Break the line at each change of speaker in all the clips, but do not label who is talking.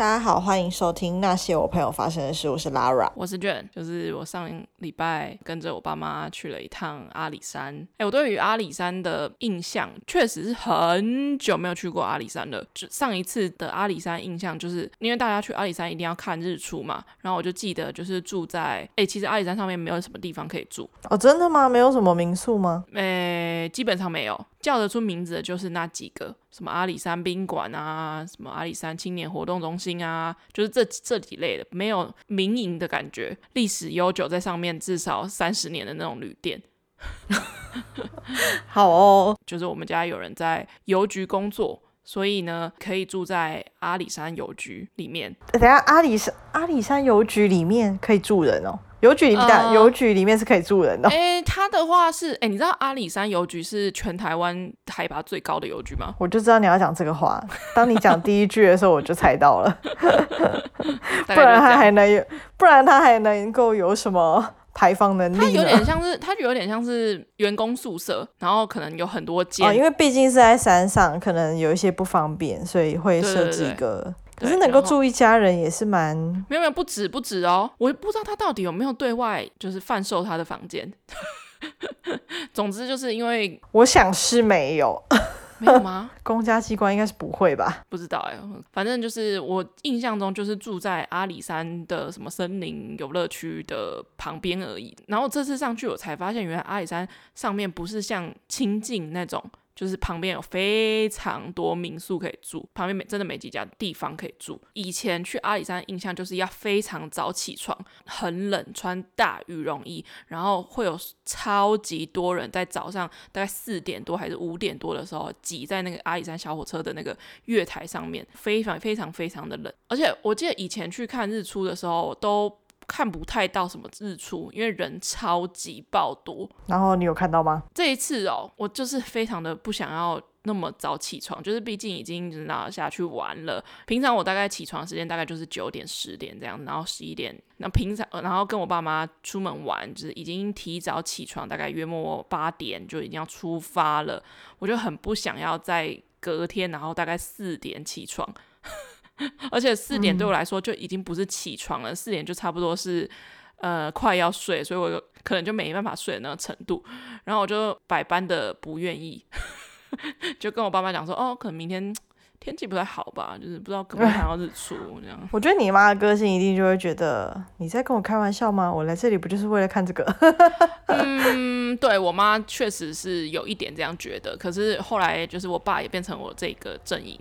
大家好，欢迎收听那些我朋友发生的事。我是 Lara，
我是 Jane，就是我上礼拜跟着我爸妈去了一趟阿里山。哎，我对于阿里山的印象确实是很久没有去过阿里山了。就上一次的阿里山印象，就是因为大家去阿里山一定要看日出嘛。然后我就记得就是住在哎，其实阿里山上面没有什么地方可以住
哦，真的吗？没有什么民宿吗？
哎，基本上没有。叫得出名字的就是那几个，什么阿里山宾馆啊，什么阿里山青年活动中心啊，就是这这几类的，没有民营的感觉，历史悠久，在上面至少三十年的那种旅店。
好哦，
就是我们家有人在邮局工作，所以呢，可以住在阿里山邮局里面。
等下，阿里山阿里山邮局里面可以住人哦。邮局里面，邮、呃、局里面是可以住人的。
哎，他的话是，哎，你知道阿里山邮局是全台湾海拔最高的邮局吗？
我就知道你要讲这个话。当你讲第一句的时候，我就猜到了。不然它还能有，不然它还能够有什么排放能力？它
有点像是，它有点像是员工宿舍，然后可能有很多间。
哦，因为毕竟是在山上，可能有一些不方便，所以会设置一个。可是能够住一家人也是蛮……
没有没有，不止不止哦，我不知道他到底有没有对外就是贩售他的房间。总之就是因为
我想是没有，
没有吗？
公家机关应该是不会吧？
不知道哎，反正就是我印象中就是住在阿里山的什么森林游乐区的旁边而已。然后这次上去我才发现，原来阿里山上面不是像清境那种。就是旁边有非常多民宿可以住，旁边没真的没几家地方可以住。以前去阿里山印象就是要非常早起床，很冷，穿大羽绒衣，然后会有超级多人在早上大概四点多还是五点多的时候挤在那个阿里山小火车的那个月台上面，非常非常非常的冷。而且我记得以前去看日出的时候都。看不太到什么日出，因为人超级爆多。
然后你有看到吗？
这一次哦，我就是非常的不想要那么早起床，就是毕竟已经拿下去玩了。平常我大概起床时间大概就是九点十点这样，然后十一点。那平常然后跟我爸妈出门玩，就是已经提早起床，大概约莫八点就已经要出发了。我就很不想要在隔天，然后大概四点起床。而且四点对我来说就已经不是起床了，四、嗯、点就差不多是呃快要睡，所以我可能就没办法睡的那个程度。然后我就百般的不愿意，就跟我爸妈讲说，哦，可能明天天气不太好吧，就是不知道可不可以看到日出这样。
我觉得你妈的个性一定就会觉得你在跟我开玩笑吗？我来这里不就是为了看这个？
嗯，对，我妈确实是有一点这样觉得，可是后来就是我爸也变成我这个阵营。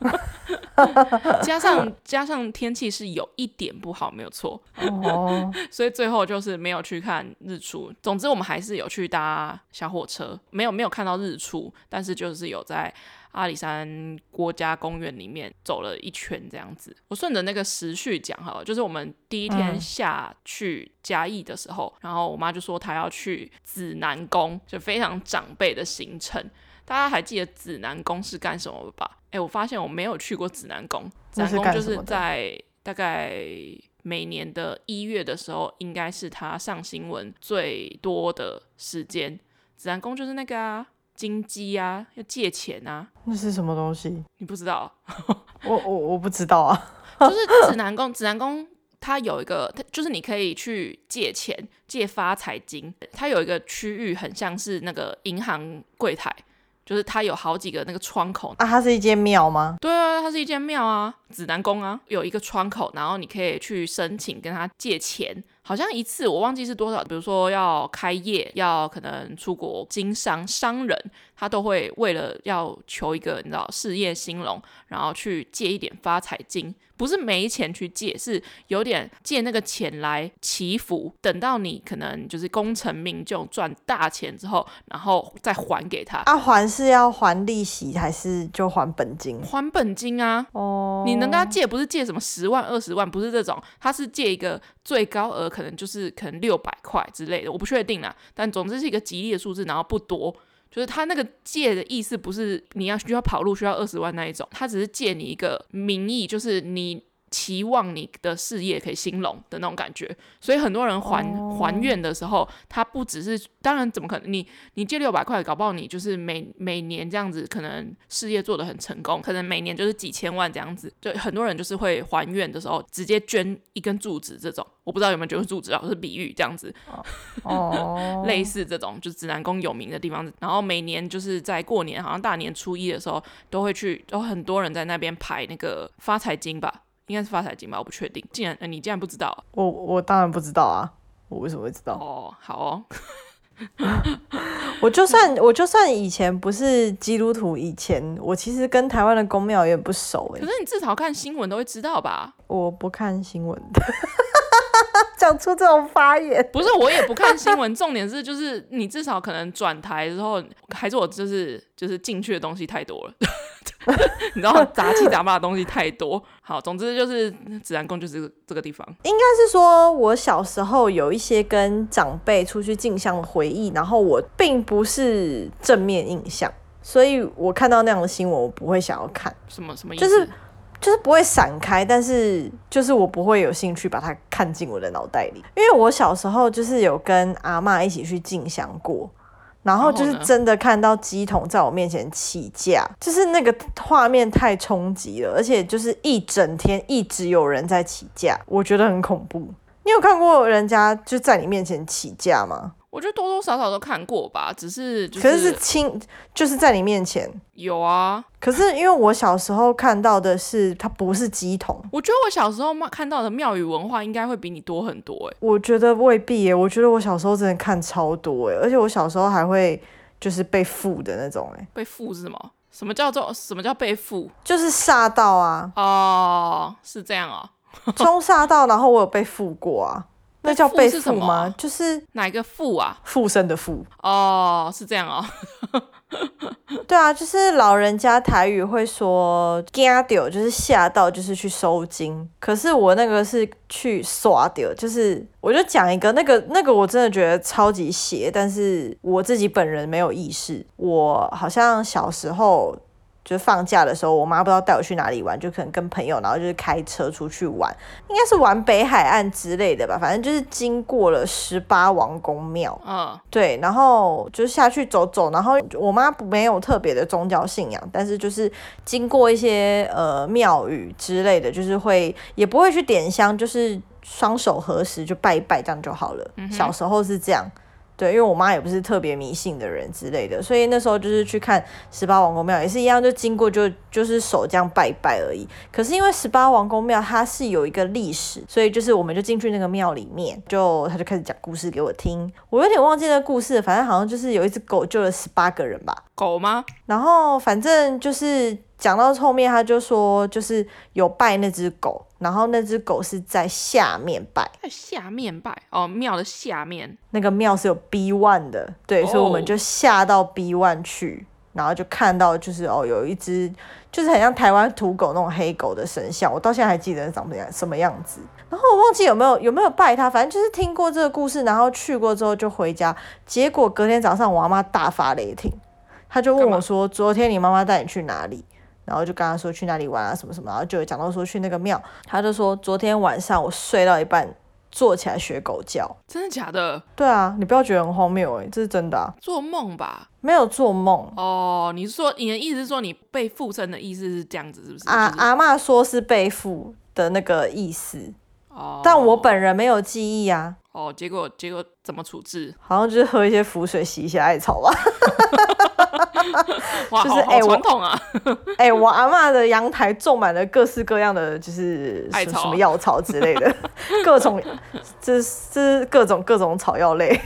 加上 加上天气是有一点不好，没有错哦，所以最后就是没有去看日出。总之我们还是有去搭小火车，没有没有看到日出，但是就是有在阿里山国家公园里面走了一圈这样子。我顺着那个时序讲哈，就是我们第一天下去嘉义的时候，然后我妈就说她要去指南宫，就非常长辈的行程。大家还记得指南宫是干什么吧？哎，我发现我没有去过指南宫。指南宫就是在大概每年的一月的时候，应该是他上新闻最多的时间。指南宫就是那个啊，金鸡啊，要借钱啊。
那是什么东西？
你不知道？
我我我不知道啊。
就是指南宫，指南宫它有一个，它就是你可以去借钱，借发财金。它有一个区域很像是那个银行柜台。就是它有好几个那个窗口
啊，它是一间庙吗？
对啊，它是一间庙啊，指南宫啊，有一个窗口，然后你可以去申请跟他借钱，好像一次我忘记是多少，比如说要开业，要可能出国经商，商人他都会为了要求一个你知道事业兴隆，然后去借一点发财金。不是没钱去借，是有点借那个钱来祈福，等到你可能就是功成名就赚大钱之后，然后再还给他。
啊，还是要还利息还是就还本金？
还本金啊！哦，你能跟他借不是借什么十万二十万，不是这种，他是借一个最高额，可能就是可能六百块之类的，我不确定啦。但总之是一个吉利的数字，然后不多。就是他那个借的意思，不是你要需要跑路需要二十万那一种，他只是借你一个名义，就是你期望你的事业可以兴隆的那种感觉，所以很多人还、oh. 还愿的时候，他不只是，当然怎么可能？你你借六百块，搞不好你就是每每年这样子，可能事业做得很成功，可能每年就是几千万这样子。就很多人就是会还愿的时候，直接捐一根柱子这种，我不知道有没有捐柱子啊，是比喻这样子。哦，oh. 类似这种就是指南宫有名的地方，然后每年就是在过年，好像大年初一的时候，都会去，有很多人在那边排那个发财经吧。应该是发财金吧，我不确定。竟然，呃，你竟然不知道？
我我当然不知道啊！我为什么会知道？
哦，好哦。
我就算我就算以前不是基督徒，以前我其实跟台湾的公庙也不熟哎。
可是你至少看新闻都会知道吧？
我不看新闻的。讲出这种发言，
不是我也不看新闻。重点是就是你至少可能转台之后，还是我就是就是进去的东西太多了。你知道杂七杂八的东西太多，好，总之就是指南宫就是这个地方。
应该是说，我小时候有一些跟长辈出去进香的回忆，然后我并不是正面印象，所以我看到那样的新闻，我不会想要看。
什么什么意思？
就是就是不会闪开，但是就是我不会有兴趣把它看进我的脑袋里，因为我小时候就是有跟阿妈一起去进香过。然后就是真的看到鸡桶在我面前起架，就是那个画面太冲击了，而且就是一整天一直有人在起架，我觉得很恐怖。你有看过人家就在你面前起架吗？
我觉得多多少少都看过吧，只是、就是、
可是是亲，就是在你面前
有啊。
可是因为我小时候看到的是，它不是鸡童。
我觉得我小时候看到的庙宇文化应该会比你多很多哎。
我觉得未必耶，我觉得我小时候真的看超多哎，而且我小时候还会就是被附的那种哎。
被附是什么？什么叫做什么叫被附？
就是煞到啊。
哦，是这样啊、哦。
冲煞到，然后我有被附过啊。那叫被附吗？就是
哪一个附啊？
附身的附
哦，是这样哦。
对啊，就是老人家台语会说“惊到”，就是吓到，就是去收惊。可是我那个是去刷掉，就是我就讲一个那个那个，我真的觉得超级邪，但是我自己本人没有意识。我好像小时候。就放假的时候，我妈不知道带我去哪里玩，就可能跟朋友，然后就是开车出去玩，应该是玩北海岸之类的吧。反正就是经过了十八王公庙，嗯，对，然后就下去走走。然后我妈没有特别的宗教信仰，但是就是经过一些呃庙宇之类的，就是会也不会去点香，就是双手合十就拜一拜这样就好了。嗯。小时候是这样。对，因为我妈也不是特别迷信的人之类的，所以那时候就是去看十八王公庙，也是一样，就经过就就是手这样拜拜而已。可是因为十八王公庙它是有一个历史，所以就是我们就进去那个庙里面，就他就开始讲故事给我听。我有点忘记那个故事，反正好像就是有一只狗救了十八个人吧。
狗吗？
然后反正就是。讲到后面，他就说就是有拜那只狗，然后那只狗是在下面拜，
在下面拜哦，庙的下面。
那个庙是有 B one 的，对，哦、所以我们就下到 B one 去，然后就看到就是哦有一只就是很像台湾土狗那种黑狗的神像，我到现在还记得长什么样什么样子，然后我忘记有没有有没有拜他，反正就是听过这个故事，然后去过之后就回家，结果隔天早上我阿妈大发雷霆，她就问我说昨天你妈妈带你去哪里？然后就跟他说去哪里玩啊什么什么，然后就讲到说去那个庙，他就说昨天晚上我睡到一半，坐起来学狗叫，
真的假的？对
啊，你不要觉得很荒谬哎，这是真的啊，
做梦吧？
没有做梦
哦，你是说你的意思是说你被附身的意思是这样子是不是？
啊，
就是、
阿妈说是被附的那个意思，哦，但我本人没有记忆啊。
哦，结果结果怎么处置？
好像就是喝一些符水洗一些艾草吧。
哇，就是哎，传统啊！
哎、欸，我阿嬷的阳台种满了各式各样的，就是什么药草之类的，各种，这是各种各种草药类。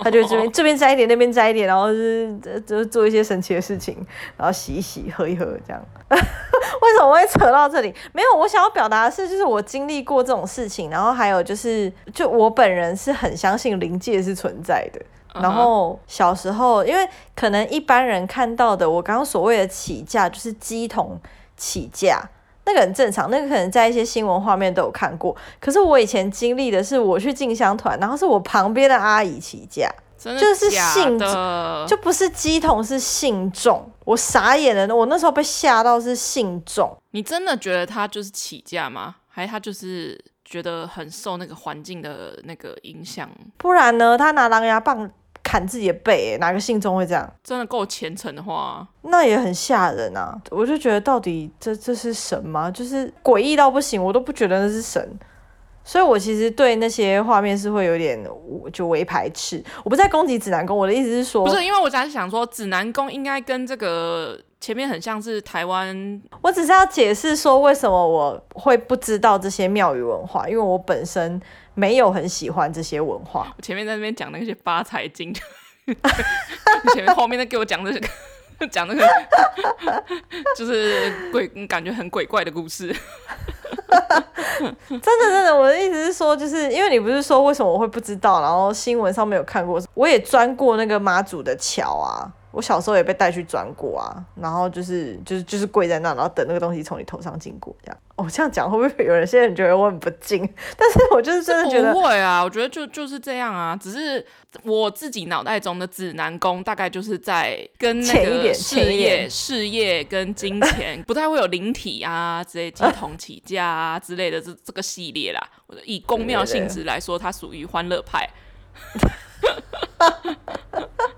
他就这边这边摘一点，那边摘一点，然后就是就做一些神奇的事情，然后洗一洗，喝一喝，这样。为什么会扯到这里？没有，我想要表达的是，就是我经历过这种事情，然后还有就是，就我本人是很相信灵界是存在的。然后小时候，因为可能一般人看到的，我刚刚所谓的起价，就是鸡桶起价，那个很正常，那个可能在一些新闻画面都有看过。可是我以前经历的是，我去进香团，然后是我旁边的阿姨起价，
真的
就是信，就不是鸡桶，是信众。我傻眼了，我那时候被吓到是信众。
你真的觉得他就是起价吗？还他就是觉得很受那个环境的那个影响。
不然呢？他拿狼牙棒砍自己的背，哪个信众会这样？
真的够虔诚的话，
那也很吓人啊！我就觉得到底这这是神吗？就是诡异到不行，我都不觉得那是神。所以，我其实对那些画面是会有点就微排斥。我不在攻击指南宫，我的意思是说，
不是因为我只是想说，指南宫应该跟这个前面很像是台湾。
我只是要解释说，为什么我会不知道这些庙宇文化，因为我本身没有很喜欢这些文化。
我前面在那边讲那些发财经，前面后面在给我讲这个。讲那个 就是鬼，感觉很鬼怪的故事。
真的真的，我的意思是说，就是因为你不是说为什么我会不知道，然后新闻上面有看过，我也钻过那个妈祖的桥啊。我小时候也被带去转过啊，然后就是就是就是跪在那，然后等那个东西从你头上经过这样。哦，这样讲会不会有人现在觉得我很不敬？但是我就是真的觉得
不会啊，我觉得就就是这样啊，只是我自己脑袋中的指南宫大概就是在跟那个事业、事业跟金钱不太会有灵体啊之类、金童起家啊之类的这这个系列啦。以宫庙性质来说，它属于欢乐派。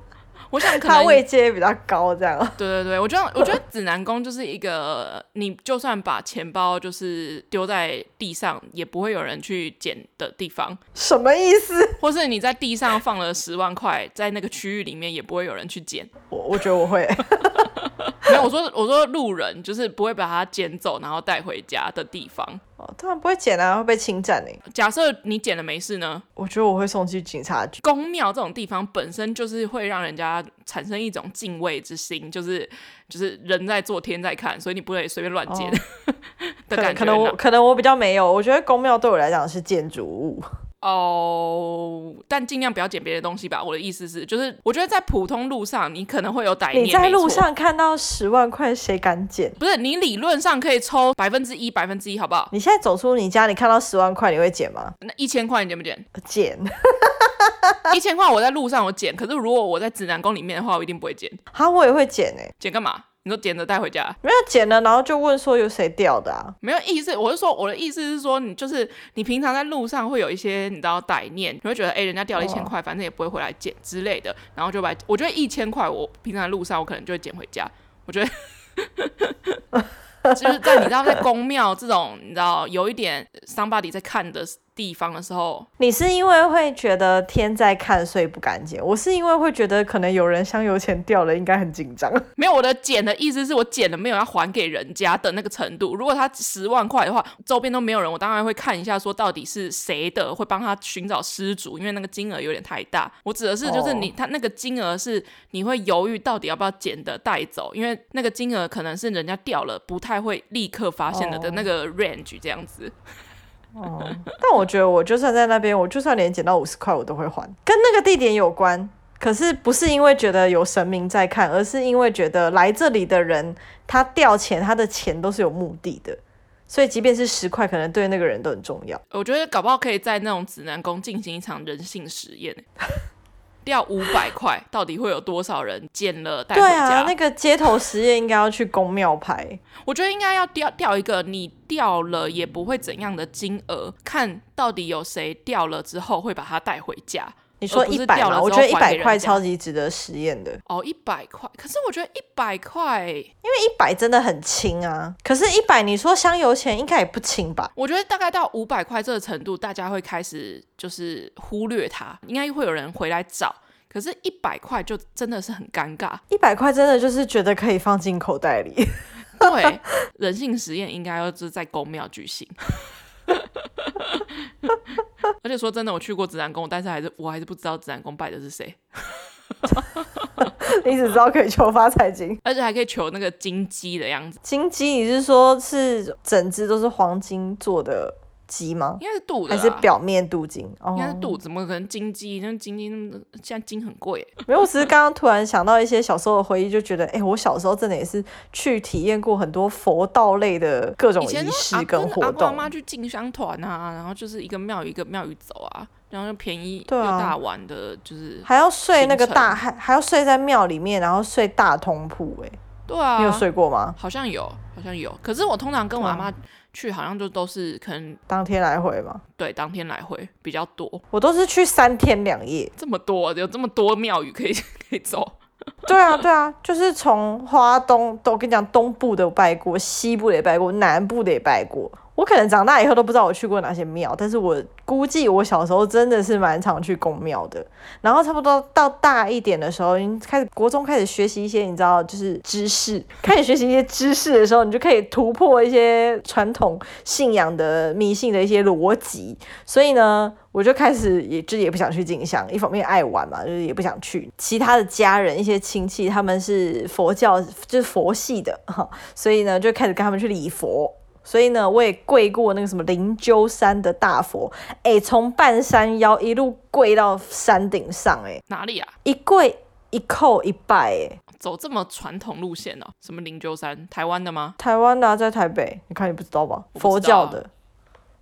我想可能
他位阶比较高，这样。
对对对，我觉得我觉得指南宫就是一个，你就算把钱包就是丢在地上，也不会有人去捡的地方。
什么意思？
或是你在地上放了十万块，在那个区域里面，也不会有人去捡。
我我觉得我会。
没有，我说我说路人就是不会把它捡走，然后带回家的地方。
哦，当然不会剪啊，会被侵占呢。
假设你剪了没事呢？
我觉得我会送去警察局。
宫庙这种地方本身就是会让人家产生一种敬畏之心，就是就是人在做天在看，所以你不会随便乱捡 的感觉。
可能我可能我比较没有，我觉得宫庙对我来讲是建筑物。
哦，但尽量不要捡别的东西吧。我的意思是，就是我觉得在普通路上，你可能会有歹念。
你在路上看到十万块，谁敢捡？
不是，你理论上可以抽百分之一，百分之一，好不好？
你现在走出你家，你看到十万块，你会捡吗？
那一千块你捡不捡？
捡。
一千块我在路上我捡，可是如果我在指南宫里面的话，我一定不会捡。
好，我也会捡诶。
捡干嘛？你说捡着带回家？
没有捡了，然后就问说有谁掉的啊？
没有意思，我是说我的意思是说，你就是你平常在路上会有一些你知道歹念，你会觉得哎、欸，人家掉了一千块，反正也不会回来捡之类的，然后就把我觉得一千块，我平常在路上我可能就会捡回家。我觉得 就是在你知道在宫庙这种你知道有一点 somebody 在看的。地方的时候，
你是因为会觉得天在看，所以不敢捡。我是因为会觉得可能有人香油钱掉了，应该很紧张。
没有，我的捡的意思是我捡了没有要还给人家的那个程度。如果他十万块的话，周边都没有人，我当然会看一下，说到底是谁的，会帮他寻找失主，因为那个金额有点太大。我指的是就是你、哦、他那个金额是你会犹豫到底要不要捡的带走，因为那个金额可能是人家掉了，不太会立刻发现的的那个 range 这样子。
哦，哦但我觉得我就算在那边，我就算连捡到五十块，我都会还，跟那个地点有关。可是不是因为觉得有神明在看，而是因为觉得来这里的人，他掉钱，他的钱都是有目的的，所以即便是十块，可能对那个人都很重要。
我觉得搞不好可以在那种指南宫进行一场人性实验。掉五百块，到底会有多少人捡了带回家？对啊，
那个街头实验应该要去公庙拍。
我觉得应该要掉掉一个你掉了也不会怎样的金额，看到底有谁掉了之后会把它带回家。
你说一百吗？我觉得一百块超级值得实验的。
哦，一百块，可是我觉得一百块，因为
一百真的很轻啊。可是，一百你说香油钱应该也不轻吧？
我觉得大概到五百块这个程度，大家会开始就是忽略它，应该会有人回来找。可是，一百块就真的是很尴尬。
一百块真的就是觉得可以放进口袋里。
对，人性实验应该要是在公庙举行。而且说真的，我去过紫南宫，但是还是我还是不知道紫南宫拜的是谁。
你只知道可以求发财金，
而且还可以求那个金鸡的样子。
金鸡，你是说是整只都是黄金做的？鸡吗？
应该是镀的，
还是表面镀金？
应该是镀，怎么可能金鸡？那金鸡那么现在金很贵。
没有，我只是刚刚突然想到一些小时候的回忆，就觉得，哎、欸，我小时候真的也是去体验过很多佛道类的各种仪式跟活动。
阿公阿妈去进香团啊，然后就是一个庙宇一个庙宇走啊，然后就便宜又大碗的，就是
还要睡那个大，还还要睡在庙里面，然后睡大通铺。哎，
对啊，
你有睡过吗？
好像有，好像有。可是我通常跟我阿妈。去好像就都是可能
当天来回嘛。
对，当天来回比较多。
我都是去三天两夜，
这么多，有这么多庙宇可以 可以走。
对啊，对啊，就是从花东都跟你讲，东部的拜过，西部的也拜过，南部的也拜过。我可能长大以后都不知道我去过哪些庙，但是我估计我小时候真的是蛮常去宫庙的。然后差不多到大一点的时候，你开始国中开始学习一些，你知道，就是知识，开始学习一些知识的时候，你就可以突破一些传统信仰的迷信的一些逻辑。所以呢，我就开始也就也不想去进香，一方面爱玩嘛，就是也不想去。其他的家人一些亲戚他们是佛教，就是佛系的，所以呢就开始跟他们去礼佛。所以呢，我也跪过那个什么灵鹫山的大佛，哎、欸，从半山腰一路跪到山顶上、欸，哎，
哪里啊？
一跪一叩一拜、欸，哎，
走这么传统路线哦？什么灵鹫山？台湾的吗？
台湾的、啊，在台北，你看你不知道吧？道啊、佛教的。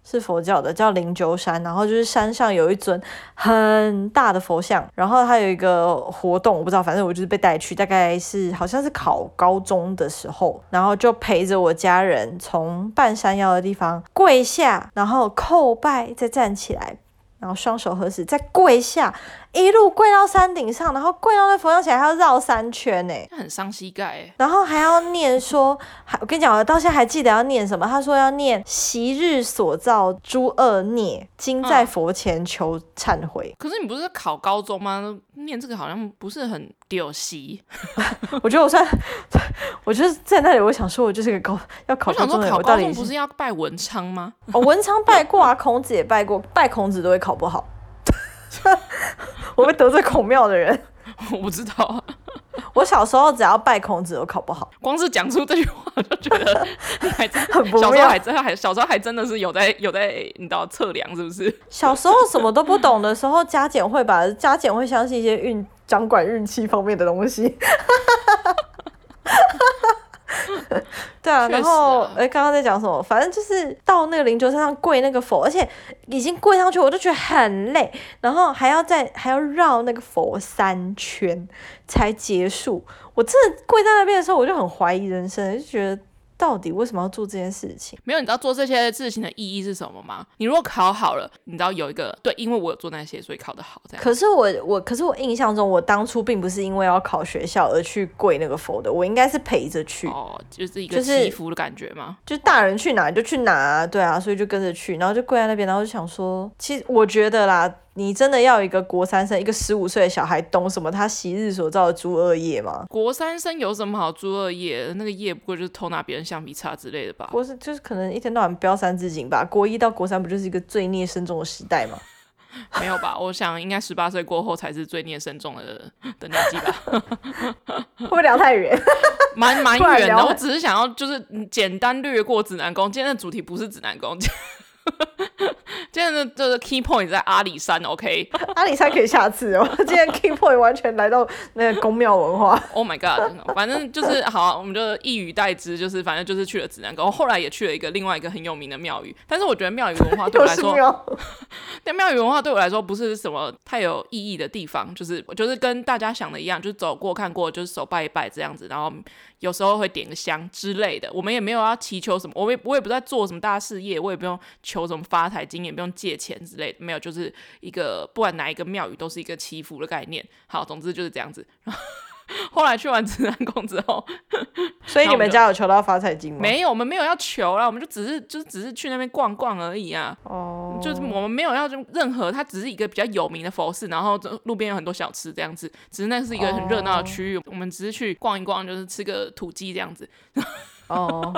是佛教的，叫灵鹫山，然后就是山上有一尊很大的佛像，然后它有一个活动，我不知道，反正我就是被带去，大概是好像是考高中的时候，然后就陪着我家人从半山腰的地方跪下，然后叩拜，再站起来。然后双手合十，再跪下，一路跪到山顶上，然后跪到那佛像前还要绕三圈呢，
很伤膝盖哎。
然后还要念说，还我跟你讲，我到现在还记得要念什么。他说要念昔日所造诸恶孽，今在佛前求忏悔。
嗯。可是你不是考高中吗？念这个好像不是很丢席。
我觉得我算，我就是在那里，我想说，我就是个高要考高中的人。
我考高中不是要拜文昌吗？
哦，文昌拜过啊，孔子也拜过，拜孔子都会考。不好？我会得罪孔庙的人，
我不知道。
我小时候只要拜孔子都考不好，
光是讲出这句话就觉得你还真
很不妙。
小时候还真还小时候还真的是有在有在你知道测量是不是？
小时候什么都不懂的时候，加减会吧，加减会相信一些运掌管运气方面的东西。对啊，然后哎，刚刚在讲什么？反正就是到那个灵鹫山上跪那个佛，而且已经跪上去，我就觉得很累，然后还要再还要绕那个佛三圈才结束。我真的跪在那边的时候，我就很怀疑人生，就觉得。到底为什么要做这件事情？
没有，你知道做这些事情的意义是什么吗？你如果考好了，你知道有一个对，因为我有做那些，所以考得好。这样。
可是我我可是我印象中，我当初并不是因为要考学校而去跪那个佛的，我应该是陪着去。
哦，就是一个祈福的感觉吗？
就是、就大人去哪就去哪啊，对啊，所以就跟着去，然后就跪在那边，然后就想说，其实我觉得啦。你真的要一个国三生，一个十五岁的小孩懂什么？他昔日所造的诸恶业吗？
国三生有什么好诸恶业？那个业不过就是偷拿别人橡皮擦之类的吧？
国是就是可能一天到晚飙三字经吧。国一到国三不就是一个罪孽深重的时代吗？
没有吧？我想应该十八岁过后才是罪孽深重的的年纪吧？
会不会聊太远？
蛮蛮远的。我只是想要就是简单略过指南宫。今天的主题不是指南宫。今天的这个 key point 在阿里山，OK？
阿里山可以下次哦。今天 key point 完全来到那个宫庙文化。
Oh my god！反正就是好，我们就一语带之，就是反正就是去了指南宫，后来也去了一个另外一个很有名的庙宇。但是我觉得庙宇文化对我来说，但庙宇文化对我来说不是什么太有意义的地方，就是就是跟大家想的一样，就是走过看过，就是手拜一拜这样子，然后。有时候会点个香之类的，我们也没有要祈求什么，我也我也不在做什么大事业，我也不用求什么发财金，也不用借钱之类的，没有，就是一个不管哪一个庙宇都是一个祈福的概念。好，总之就是这样子。后来去完指南宫之后，
所以你们家有求到发财金吗？
没有，我们没有要求啦，我们就只是就是只是去那边逛逛而已啊。哦，就是我们没有要就任何，它只是一个比较有名的佛寺，然后路边有很多小吃这样子，只是那是一个很热闹的区域，哦、我们只是去逛一逛，就是吃个土鸡这样子。哦，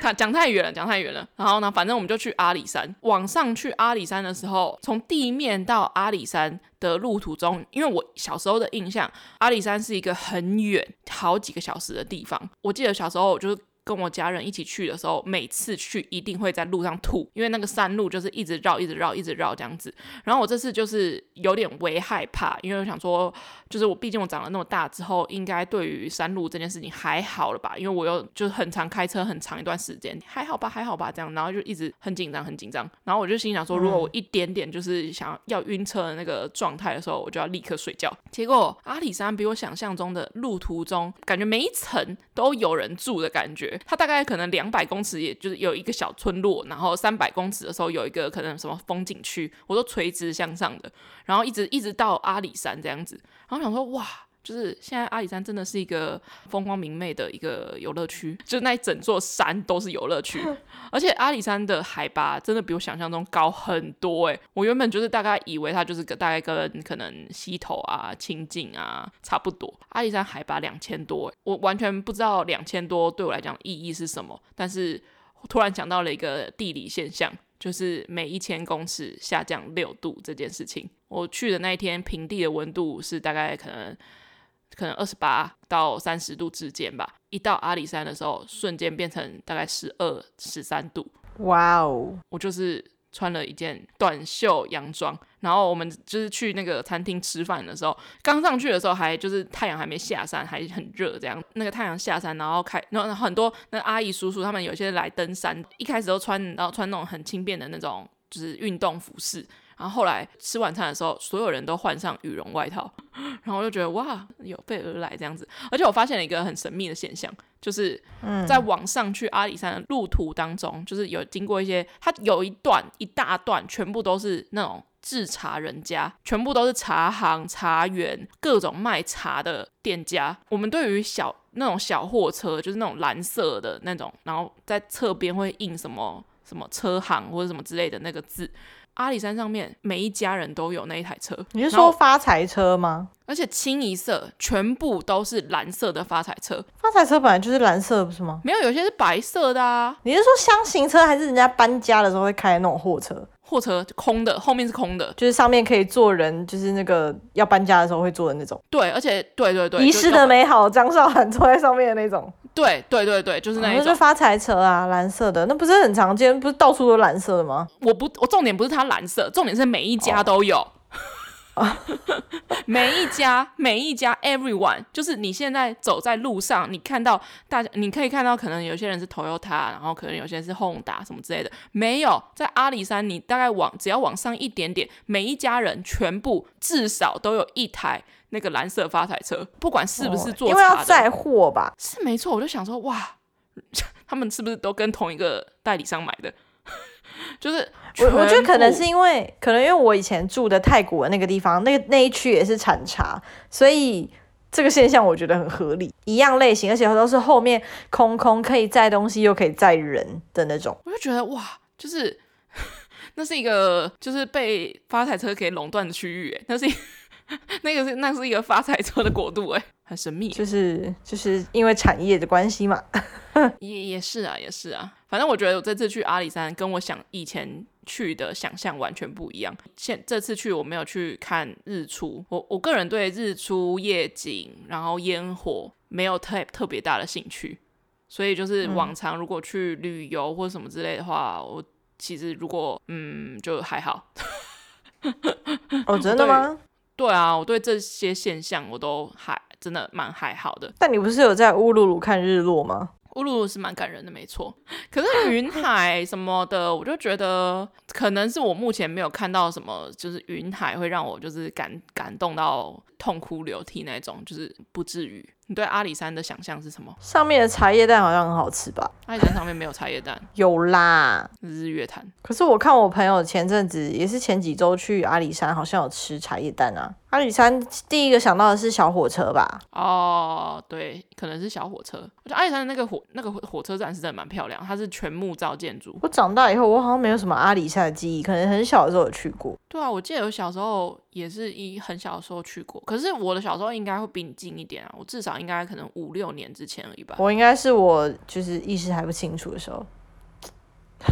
他 讲太远了，讲太远了。然后呢，反正我们就去阿里山。往上去阿里山的时候，从地面到阿里山的路途中，因为我小时候的印象，阿里山是一个很远、好几个小时的地方。我记得小时候我就是。跟我家人一起去的时候，每次去一定会在路上吐，因为那个山路就是一直绕、一直绕、一直绕这样子。然后我这次就是有点微害怕，因为我想说，就是我毕竟我长了那么大之后，应该对于山路这件事情还好了吧？因为我又就是很常开车很长一段时间，还好吧，还好吧这样。然后就一直很紧张，很紧张。然后我就心想说，如果我一点点就是想要晕车的那个状态的时候，我就要立刻睡觉。结果阿里山比我想象中的路途中，感觉每一层都有人住的感觉。它大概可能两百公尺，也就是有一个小村落，然后三百公尺的时候有一个可能什么风景区，我都垂直向上的，然后一直一直到阿里山这样子，然后想说哇。就是现在阿里山真的是一个风光明媚的一个游乐区，就那一整座山都是游乐区，而且阿里山的海拔真的比我想象中高很多诶，我原本就是大概以为它就是个大概跟可能溪头啊、清境啊差不多，阿里山海拔两千多诶，我完全不知道两千多对我来讲意义是什么，但是突然想到了一个地理现象，就是每一千公尺下降六度这件事情。我去的那一天，平地的温度是大概可能。可能二十八到三十度之间吧。一到阿里山的时候，瞬间变成大概十二、十三度。
哇哦！
我就是穿了一件短袖洋装，然后我们就是去那个餐厅吃饭的时候，刚上去的时候还就是太阳还没下山，还很热这样。那个太阳下山，然后开，然后很多那阿姨叔叔他们有些来登山，一开始都穿，然后穿那种很轻便的那种就是运动服饰。然后后来吃晚餐的时候，所有人都换上羽绒外套，然后我就觉得哇，有备而来这样子。而且我发现了一个很神秘的现象，就是在往上去阿里山的路途当中，就是有经过一些，它有一段一大段全部都是那种制茶人家，全部都是茶行、茶园、各种卖茶的店家。我们对于小那种小货车，就是那种蓝色的那种，然后在侧边会印什么什么车行或者什么之类的那个字。阿里山上面每一家人都有那一台车，
你是说发财车吗？
而且清一色全部都是蓝色的发财车。
发财车本来就是蓝色，不是吗？
没有，有些是白色的啊。
你是说箱型车，还是人家搬家的时候会开的那种货车？
货车空的，后面是空的，
就是上面可以坐人，就是那个要搬家的时候会坐的那种。
对，而且对对对，
遗失的美好，张韶涵坐在上面的那种。
对对对对，就是那一
种。发财车啊，蓝色的，那不是很常见，不是到处都蓝色的吗？
我不，我重点不是它蓝色，重点是每一家都有。哦、每一家每一家，everyone，就是你现在走在路上，你看到大家，你可以看到，可能有些人是 Toyota，然后可能有些人是 Honda 什么之类的。没有，在阿里山，你大概往只要往上一点点，每一家人全部至少都有一台。那个蓝色发财车，不管是不是做、哦，
因为要载货吧？
是没错，我就想说，哇，他们是不是都跟同一个代理商买的？就是我
我觉得可能是因为，可能因为我以前住的泰国那个地方，那个那一区也是产茶，所以这个现象我觉得很合理。一样类型，而且都是后面空空，可以载东西又可以载人的那种，
我就觉得哇，就是 那是一个就是被发财车给垄断的区域，哎，那是一。那个是那是一个发财车的国度哎，很神秘，
就是就是因为产业的关系嘛，
也也是啊，也是啊。反正我觉得我这次去阿里山跟我想以前去的想象完全不一样。现这次去我没有去看日出，我我个人对日出夜景然后烟火没有特特别大的兴趣，所以就是往常如果去旅游或什么之类的话，我其实如果嗯就还好。
哦，真的吗？
对啊，我对这些现象我都还真的蛮还好的。
但你不是有在乌鲁鲁看日落吗？
乌鲁鲁是蛮感人的，没错。可是云海什么的，我就觉得可能是我目前没有看到什么，就是云海会让我就是感感动到痛哭流涕那种，就是不至于。你对阿里山的想象是什么？
上面的茶叶蛋好像很好吃吧？
阿里山上面没有茶叶蛋，
有啦，
日月潭。
可是我看我朋友前阵子也是前几周去阿里山，好像有吃茶叶蛋啊。阿里山第一个想到的是小火车吧？
哦，对，可能是小火车。我觉得阿里山的那个火那个火车站是真的蛮漂亮，它是全木造建筑。
我长大以后，我好像没有什么阿里山的记忆，可能很小的时候有去过。
对啊，我记得我小时候也是一很小的时候去过，可是我的小时候应该会比你近一点啊，我至少应该可能五六年之前而已吧。
我应该是我就是意识还不清楚的时候。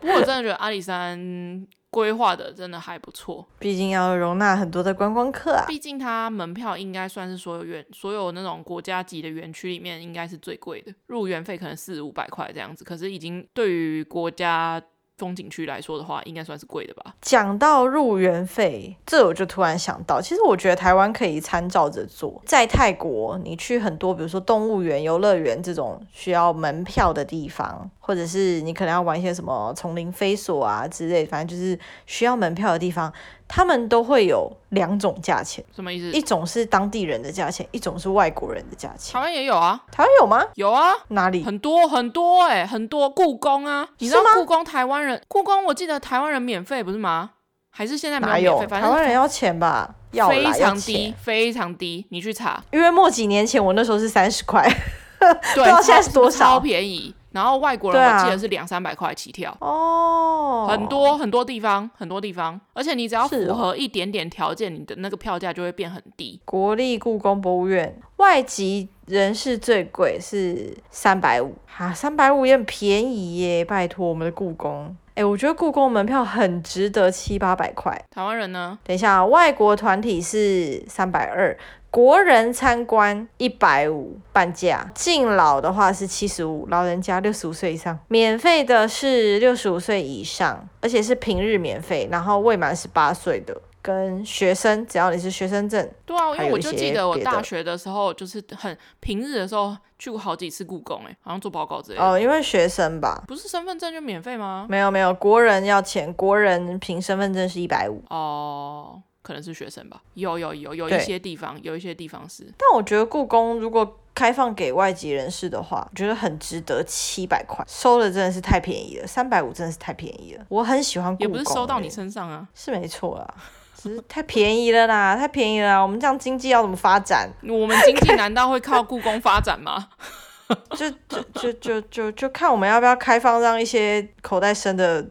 不过我真的觉得阿里山。规划的真的还不错，
毕竟要容纳很多的观光客啊。
毕竟它门票应该算是所有园所有那种国家级的园区里面应该是最贵的，入园费可能四五百块这样子。可是已经对于国家风景区来说的话，应该算是贵的吧。
讲到入园费，这我就突然想到，其实我觉得台湾可以参照着做。在泰国，你去很多，比如说动物园、游乐园这种需要门票的地方，或者是你可能要玩一些什么丛林飞索啊之类，反正就是需要门票的地方，他们都会有两种价钱。
什么意思？
一种是当地人的价钱，一种是外国人的价钱。
台湾也有啊？
台湾有吗？
有啊。
哪里？
很多很多哎、欸，很多故宫啊。你知道故宫台湾人？故宫我记得台湾人免费不是吗？还是现在没有免费？反正
台湾人要钱吧？要
非常低，非常低。你去查，
因为莫几年前我那时候是三十块，
对，
不知道现在是多少？
超便宜。然后外国人我记得是两三百块起跳
哦，
很多很多地方，很多地方，而且你只要符合一点点条件，你的那个票价就会变很低。
国立故宫博物院外籍人士最贵是三百五，哈，三百五也很便宜耶，拜托我们的故宫。哎，我觉得故宫门票很值得七八百块。
台湾人呢？
等一下，外国团体是三百二。国人参观一百五半价，敬老的话是七十五，老人家六十五岁以上，免费的是六十五岁以上，而且是平日免费，然后未满十八岁的跟学生，只要你是学生证。
对啊，因为我就记得我大学的时候，就是很平日的时候去过好几次故宫，哎，好像做报告之类的。
哦，因为学生吧？
不是身份证就免费吗？
没有没有，国人要钱，国人凭身份证是一百五。
哦。可能是学生吧，有有有有一些地方，有一些地方是。
但我觉得故宫如果开放给外籍人士的话，我觉得很值得七百块，收的真的是太便宜了，三百五真的是太便宜了。我很喜欢故宫，
也不是收到你身上啊，
是没错啦，只是太便宜了啦，太便宜了啦。我们这样经济要怎么发展？
我们经济难道会靠故宫发展吗？
就就就就就就看我们要不要开放，让一些口袋深的。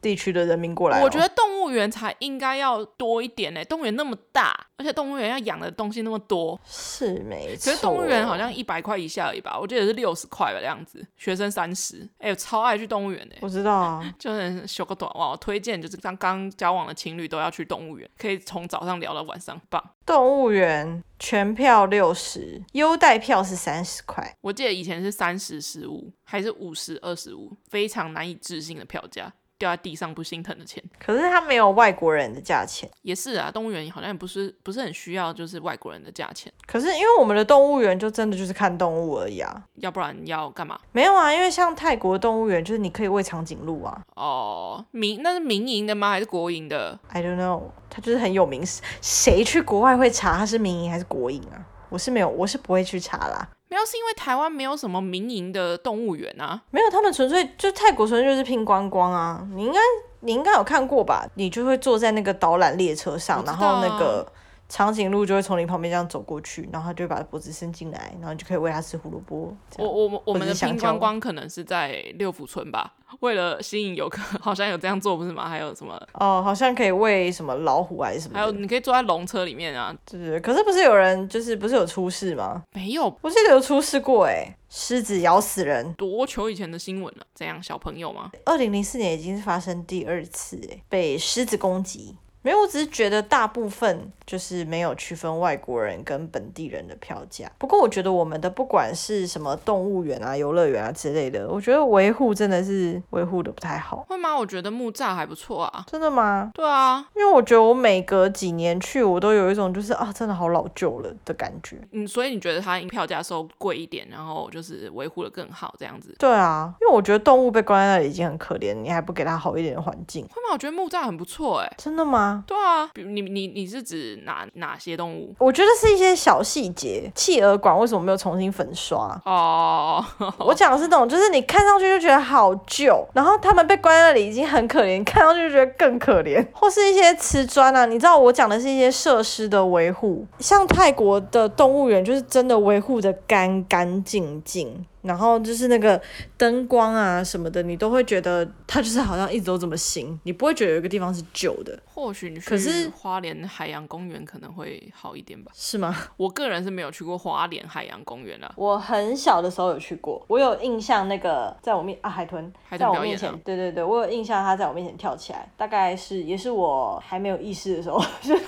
地区的人民过来，
我觉得动物园才应该要多一点呢。动物园那么大，而且动物园要养的东西那么多，
是没错。
其实动物园好像一百块以下而已吧，我记得是六十块吧这样子。学生三十，哎，我超爱去动物园的。
我知道啊，
就是修个短袜，我推荐就是刚刚交往的情侣都要去动物园，可以从早上聊到晚上，棒。
动物园全票六十，优待票是三十块。
我记得以前是三十十五，还是五十二十五，非常难以置信的票价。掉在地上不心疼的钱，
可是它没有外国人的价钱。
也是啊，动物园好像也不是不是很需要，就是外国人的价钱。
可是因为我们的动物园就真的就是看动物而已啊，
要不然要干嘛？
没有啊，因为像泰国动物园就是你可以喂长颈鹿啊。
哦，民那是民营的吗？还是国营的
？I don't know，它就是很有名。谁去国外会查它是民营还是国营啊？我是没有，我是不会去查啦。
没有，是因为台湾没有什么民营的动物园啊。
没有，他们纯粹就泰国纯粹就是拼观光啊。你应该你应该有看过吧？你就会坐在那个导览列车上，然后那个。长颈鹿就会从你旁边这样走过去，然后它就会把脖子伸进来，然后你就可以喂它吃胡萝卜。
我我我们的拼观光可能是在六福村吧，为了吸引游客，好像有这样做不是吗？还有什么？
哦，好像可以喂什么老虎还是什么？
还有你可以坐在龙车里面啊。
对对对，可是不是有人就是不是有出事吗？
没有，
我记得有出事过哎，狮子咬死人。
多久以前的新闻了？怎样？小朋友吗？
二零零四年已经是发生第二次哎，被狮子攻击。没有，我只是觉得大部分就是没有区分外国人跟本地人的票价。不过我觉得我们的不管是什么动物园啊、游乐园啊之类的，我觉得维护真的是维护的不太好。
会吗？我觉得木栅还不错啊。
真的吗？
对啊，
因为我觉得我每隔几年去，我都有一种就是啊，真的好老旧了的感觉。
嗯，所以你觉得它票价收贵一点，然后就是维护的更好这样子？
对啊，因为我觉得动物被关在那里已经很可怜，你还不给它好一点的环境？
会吗？我觉得木栅很不错哎。
真的吗？
对啊，比如你你你是指哪哪些动物？
我觉得是一些小细节。企鹅馆为什么没有重新粉刷？
哦，
我讲的是那种，就是你看上去就觉得好旧，然后他们被关在那里已经很可怜，看上去就觉得更可怜。或是一些瓷砖啊，你知道我讲的是一些设施的维护，像泰国的动物园就是真的维护的干干净净。然后就是那个灯光啊什么的，你都会觉得它就是好像一直都这么新，你不会觉得有一个地方是旧的。
或许你去花莲海洋公园可能会好一点吧？
是吗？
我个人是没有去过花莲海洋公园啦。
我很小的时候有去过，我有印象那个在我面啊海豚，
海豚表演
在我面前，对对对，我有印象他在我面前跳起来，大概是也是我还没有意识的时候，就是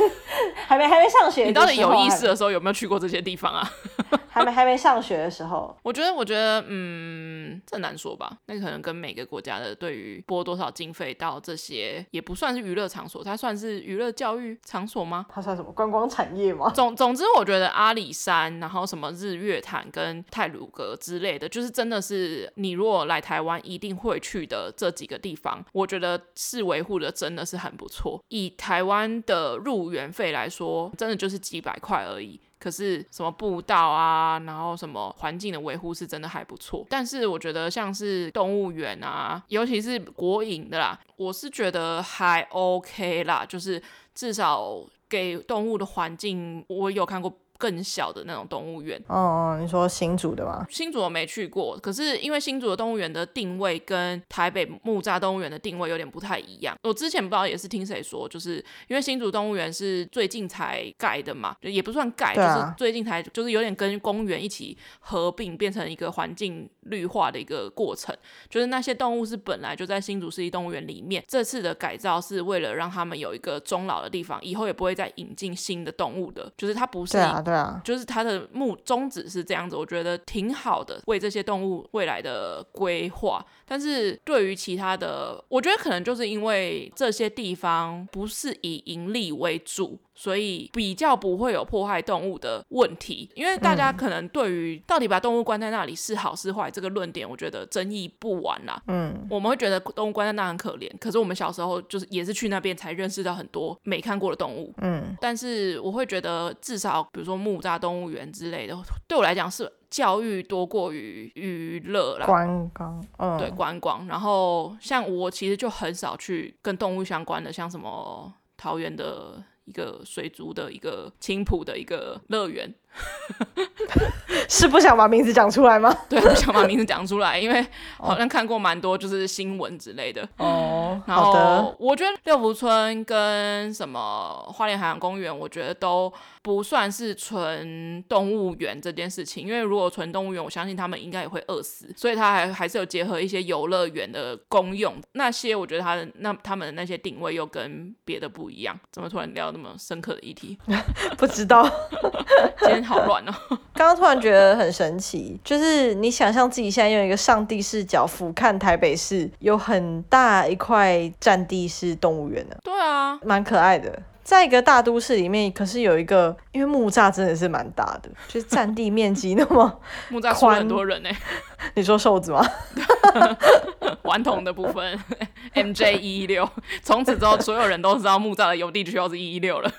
还没还没上学。
你到底有意识的时候有没有去过这些地方啊？
还没还没上学的时候，
我觉得我觉得嗯，这难说吧。那可能跟每个国家的对于拨多少经费到这些，也不算是娱乐场所，它算是娱乐教育场所吗？
它算什么观光产业吗？
总总之，我觉得阿里山，然后什么日月潭跟泰鲁阁之类的，就是真的是你如果来台湾一定会去的这几个地方，我觉得是维护的真的是很不错。以台湾的入园费来说，真的就是几百块而已。可是什么步道啊，然后什么环境的维护是真的还不错。但是我觉得像是动物园啊，尤其是国营的啦，我是觉得还 OK 啦，就是至少给动物的环境，我有看过。更小的那种动物园
哦，你说新竹的吗？
新竹我没去过，可是因为新竹的动物园的定位跟台北木栅动物园的定位有点不太一样。我之前不知道也是听谁说，就是因为新竹动物园是最近才盖的嘛，也不算盖，啊、就是最近才就是有点跟公园一起合并，变成一个环境绿化的一个过程。就是那些动物是本来就在新竹市立动物园里面，这次的改造是为了让他们有一个终老的地方，以后也不会再引进新的动物的，就是它不是。就是它的目宗旨是这样子，我觉得挺好的，为这些动物未来的规划。但是对于其他的，我觉得可能就是因为这些地方不是以盈利为主。所以比较不会有迫害动物的问题，因为大家可能对于到底把动物关在那里是好是坏这个论点，我觉得争议不完啦。嗯，我们会觉得动物关在那很可怜，可是我们小时候就是也是去那边才认识到很多没看过的动物。嗯，但是我会觉得至少比如说木栅动物园之类的，对我来讲是教育多过于娱乐啦。
观光，嗯，
对，观光。然后像我其实就很少去跟动物相关的，像什么桃园的。一个水族的一个青浦的一个乐园。
是不想把名字讲出来吗？
对，不想把名字讲出来，因为好像看过蛮多就是新闻之类的。哦，然后我觉得六福村跟什么花莲海洋公园，我觉得都不算是纯动物园这件事情。因为如果纯动物园，我相信他们应该也会饿死，所以它还还是有结合一些游乐园的功用。那些我觉得它的那他们的那些定位又跟别的不一样。怎么突然聊那么深刻的议题？
不知道。
好乱哦！
刚刚突然觉得很神奇，就是你想象自己现在用一个上帝视角俯瞰台北市，有很大一块占地是动物园的。
对啊，
蛮可爱的。在一个大都市里面，可是有一个，因为木栅真的是蛮大的，就是占地面积那么
木栅宽，很多人呢。
你说瘦子吗？
顽童的部分，MJ 一一六，从此之后所有人都知道木栅的邮递区号是一一六了。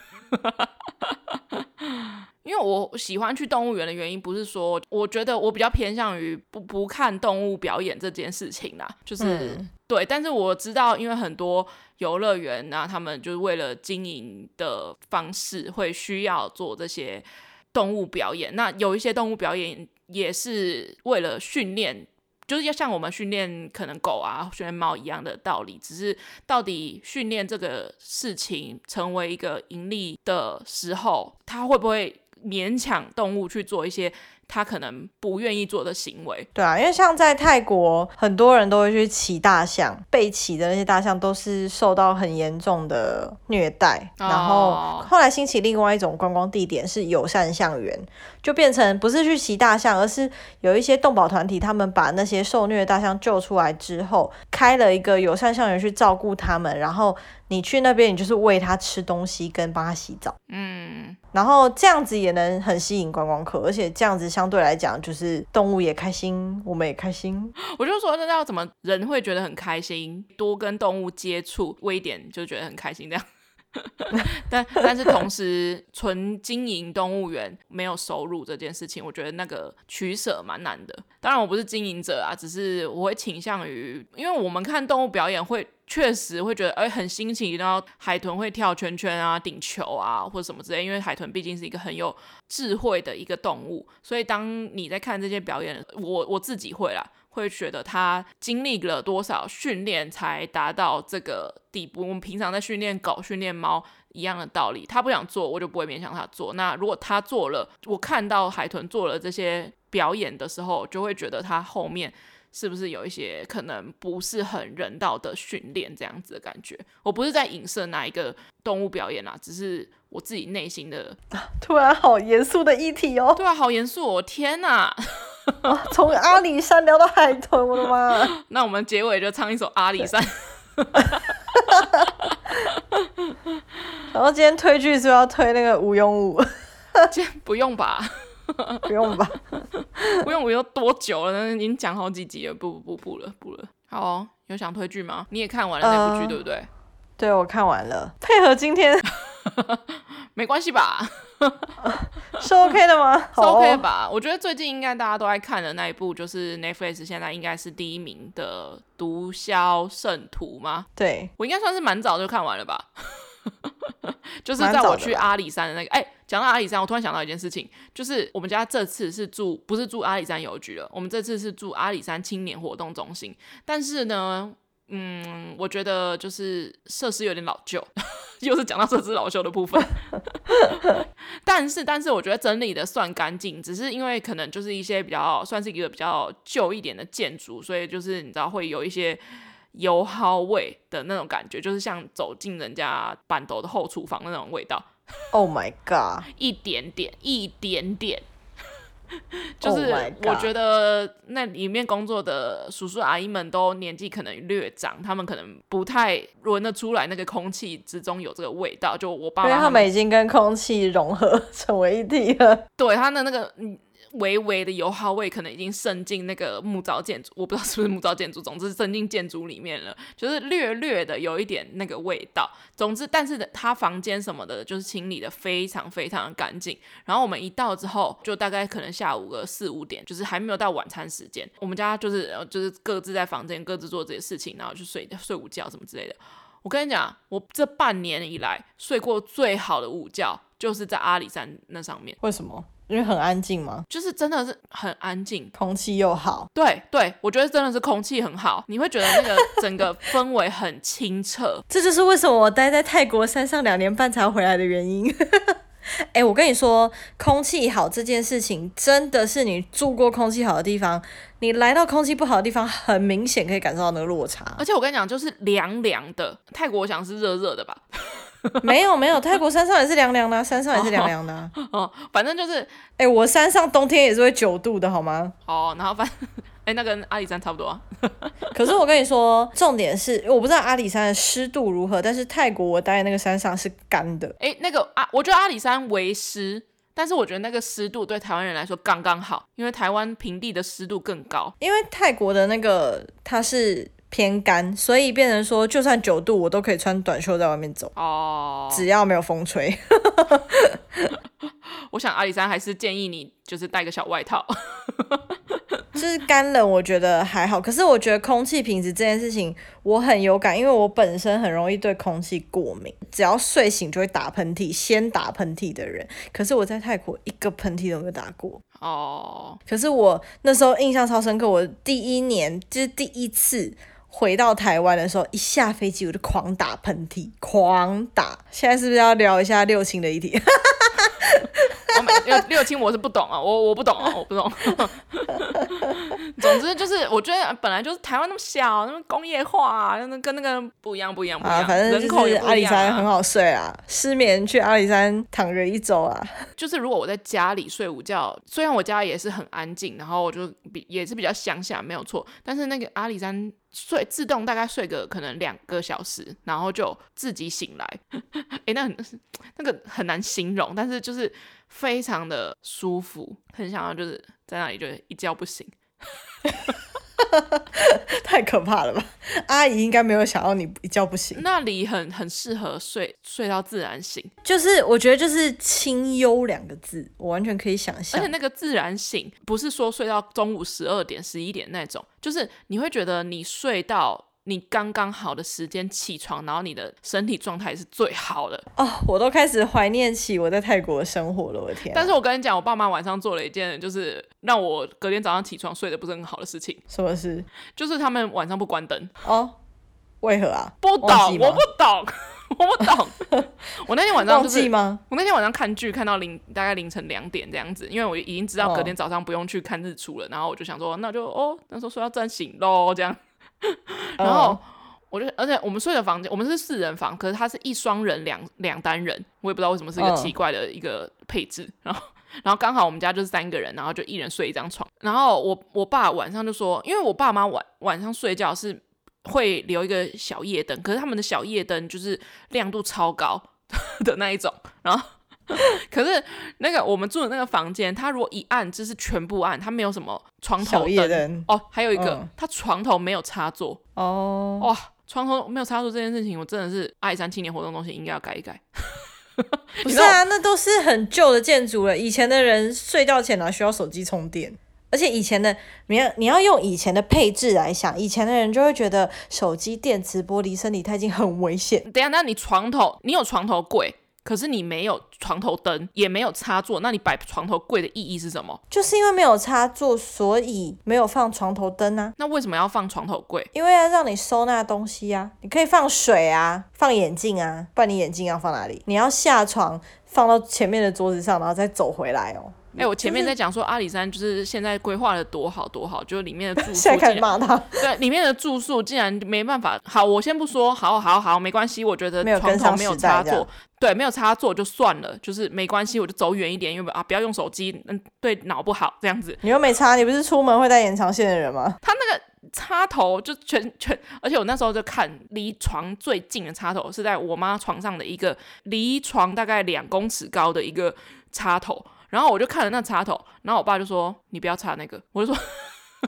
因为我喜欢去动物园的原因，不是说我觉得我比较偏向于不不看动物表演这件事情啦，就是、嗯、对。但是我知道，因为很多游乐园啊，他们就是为了经营的方式，会需要做这些动物表演。那有一些动物表演也是为了训练，就是要像我们训练可能狗啊、训练猫一样的道理。只是到底训练这个事情成为一个盈利的时候，它会不会？勉强动物去做一些他可能不愿意做的行为。
对啊，因为像在泰国，很多人都会去骑大象，被骑的那些大象都是受到很严重的虐待。哦、然后后来兴起另外一种观光地点是友善象园，就变成不是去骑大象，而是有一些动保团体，他们把那些受虐的大象救出来之后，开了一个友善象园去照顾他们，然后。你去那边，你就是喂它吃东西，跟帮它洗澡，嗯，然后这样子也能很吸引观光客，而且这样子相相对来讲，就是动物也开心，我们也开心。
我就说，那要怎么人会觉得很开心？多跟动物接触，微点就觉得很开心，这样。但但是同时，纯经营动物园没有收入这件事情，我觉得那个取舍蛮难的。当然，我不是经营者啊，只是我会倾向于，因为我们看动物表演会确实会觉得哎、很新奇，然后海豚会跳圈圈啊、顶球啊或者什么之类。因为海豚毕竟是一个很有智慧的一个动物，所以当你在看这些表演，我我自己会啦。会觉得他经历了多少训练才达到这个地步？我们平常在训练狗、训练猫一样的道理。他不想做，我就不会勉强他做。那如果他做了，我看到海豚做了这些表演的时候，就会觉得他后面是不是有一些可能不是很人道的训练这样子的感觉？我不是在影射哪一个动物表演啦，只是。我自己内心的。
突然好严肃的议题哦。
对啊，好严肃哦！天哪，
从阿里山聊到海豚，我的妈！
那我们结尾就唱一首阿里山。
然后今天推剧是要推那个无用武？
今天不用吧？
不用吧？
不用我又多久了？已经讲好几集了，不不不了不了。好哦，有想推剧吗？你也看完了那部剧、呃、对不对？
对，我看完了。配合今天，
没关系吧？
是 OK 的吗？
是 OK 吧？我觉得最近应该大家都爱看的那一部，就是 Netflix 现在应该是第一名的《毒枭圣徒》吗？
对，
我应该算是蛮早就看完了吧。就是在我去阿里山的那个，哎，讲到阿里山，我突然想到一件事情，就是我们家这次是住，不是住阿里山邮局了，我们这次是住阿里山青年活动中心。但是呢，嗯，我觉得就是设施有点老旧，又是讲到设施老旧的部分。但是，但是我觉得整理的算干净，只是因为可能就是一些比较算是一个比较旧一点的建筑，所以就是你知道会有一些。油耗味的那种感觉，就是像走进人家板头的后厨房那种味道。
Oh my god！
一点点，一点点，就是我觉得那里面工作的叔叔阿姨们都年纪可能略长，他们可能不太闻得出来那个空气之中有这个味道。就我爸妈，因为
他们已经跟空气融合 成为一体了。
对，他的那个嗯。微微的油耗味可能已经渗进那个木造建筑，我不知道是不是木造建筑，总之渗进建筑里面了，就是略略的有一点那个味道。总之，但是他房间什么的，就是清理的非常非常的干净。然后我们一到之后，就大概可能下午个四五点，就是还没有到晚餐时间，我们家就是就是各自在房间各自做这些事情，然后去睡睡午觉什么之类的。我跟你讲，我这半年以来睡过最好的午觉，就是在阿里山那上面。
为什么？因为很安静吗？
就是真的是很安静，
空气又好。
对对，我觉得真的是空气很好，你会觉得那个整个氛围很清澈。
这就是为什么我待在泰国山上两年半才回来的原因。哎、欸，我跟你说，空气好这件事情，真的是你住过空气好的地方，你来到空气不好的地方，很明显可以感受到那个落差。
而且我跟你讲，就是凉凉的，泰国我想是热热的吧。
没有没有，泰国山上也是凉凉的，啊，山上也是凉凉的，啊
哦。哦，反正就是，
哎，欸，我山上冬天也是会九度的，好吗？
哦，然后反正，哎，那跟阿里山差不多，啊。
可是我跟你说，重点是，我不知道阿里山的湿度如何，但是泰国我待在那个山上是干的。
哎，那个啊，我觉得阿里山为湿，但是我觉得那个湿度对台湾人来说刚刚好，因为台湾平地的湿度更高。
因为泰国的那个它是。偏干，所以变成说，就算九度，我都可以穿短袖在外面走。哦，只要没有风吹。
我想阿里山还是建议你就是带个小外套。
就是干冷，我觉得还好。可是我觉得空气品质这件事情我很有感，因为我本身很容易对空气过敏，只要睡醒就会打喷嚏，先打喷嚏的人。可是我在泰国一个喷嚏都没有打过。哦。可是我那时候印象超深刻，我第一年就是第一次。回到台湾的时候，一下飞机我就狂打喷嚏，狂打。现在是不是要聊一下六亲的议题？
六六亲我是不懂啊，我我不懂啊，我不懂。总之就是，我觉得本来就是台湾那么小，那么工业化，那跟那个不一样，不一样，不一样。啊，
反正就是阿里山很好睡啊，失眠去阿里山躺着一周啊。
就是如果我在家里睡午觉，虽然我家也是很安静，然后我就比也是比较乡下，没有错，但是那个阿里山。睡自动大概睡个可能两个小时，然后就自己醒来。哎、欸，那很那个很难形容，但是就是非常的舒服，很想要就是在那里就一觉不醒。
太可怕了吧！阿姨应该没有想到你一觉不醒。
那里很很适合睡，睡到自然醒。
就是我觉得就是清幽两个字，我完全可以想象。
而且那个自然醒，不是说睡到中午十二点、十一点那种，就是你会觉得你睡到。你刚刚好的时间起床，然后你的身体状态是最好的
哦。我都开始怀念起我在泰国的生活了，我的天啊！
但是我跟你讲，我爸妈晚上做了一件就是让我隔天早上起床睡得不是很好的事情。
什么事？
就是他们晚上不关灯
哦。为何啊？
不懂，我不懂，我不懂。我那天晚上就是
吗？
我那天晚上看剧看到凌大概凌晨两点这样子，因为我已经知道隔天早上不用去看日出了，哦、然后我就想说，那就哦，那时候说要站醒喽这样，然后。我就而且我们睡的房间，我们是四人房，可是它是一双人两两单人，我也不知道为什么是一个奇怪的一个配置。嗯、然后然后刚好我们家就是三个人，然后就一人睡一张床。然后我我爸晚上就说，因为我爸妈晚晚上睡觉是会留一个小夜灯，可是他们的小夜灯就是亮度超高 的那一种，然后。可是那个我们住的那个房间，它如果一暗就是全部暗，它没有什么床头灯哦。还有一个，嗯、它床头没有插座哦。哇，床头没有插座这件事情，我真的是阿里山青年活动中心应该要改一改。
不是啊，那都是很旧的建筑了。以前的人睡觉前哪需要手机充电？而且以前的你要你要用以前的配置来想，以前的人就会觉得手机电磁波离身体太近很危险。
等下，那你床头你有床头柜？可是你没有床头灯，也没有插座，那你摆床头柜的意义是什么？
就是因为没有插座，所以没有放床头灯啊。
那为什么要放床头柜？
因为要让你收纳东西啊。你可以放水啊，放眼镜啊，不然你眼镜要放哪里？你要下床放到前面的桌子上，然后再走回来哦。
哎、欸，我前面在讲说阿里山就是现在规划的多好多好，就是里面的住宿
现在开始骂他。
对，里面的住宿竟然没办法。好，我先不说，好好好，没关系。我觉得床头没有插座，对，没有插座就算了，就是没关系，我就走远一点，因为啊，不要用手机，嗯，对脑不好这样子。
你又没插，你不是出门会带延长线的人吗？
他那个插头就全全，而且我那时候就看离床最近的插头是在我妈床上的一个离床大概两公尺高的一个插头。然后我就看了那插头，然后我爸就说：“你不要插那个。”我就说：“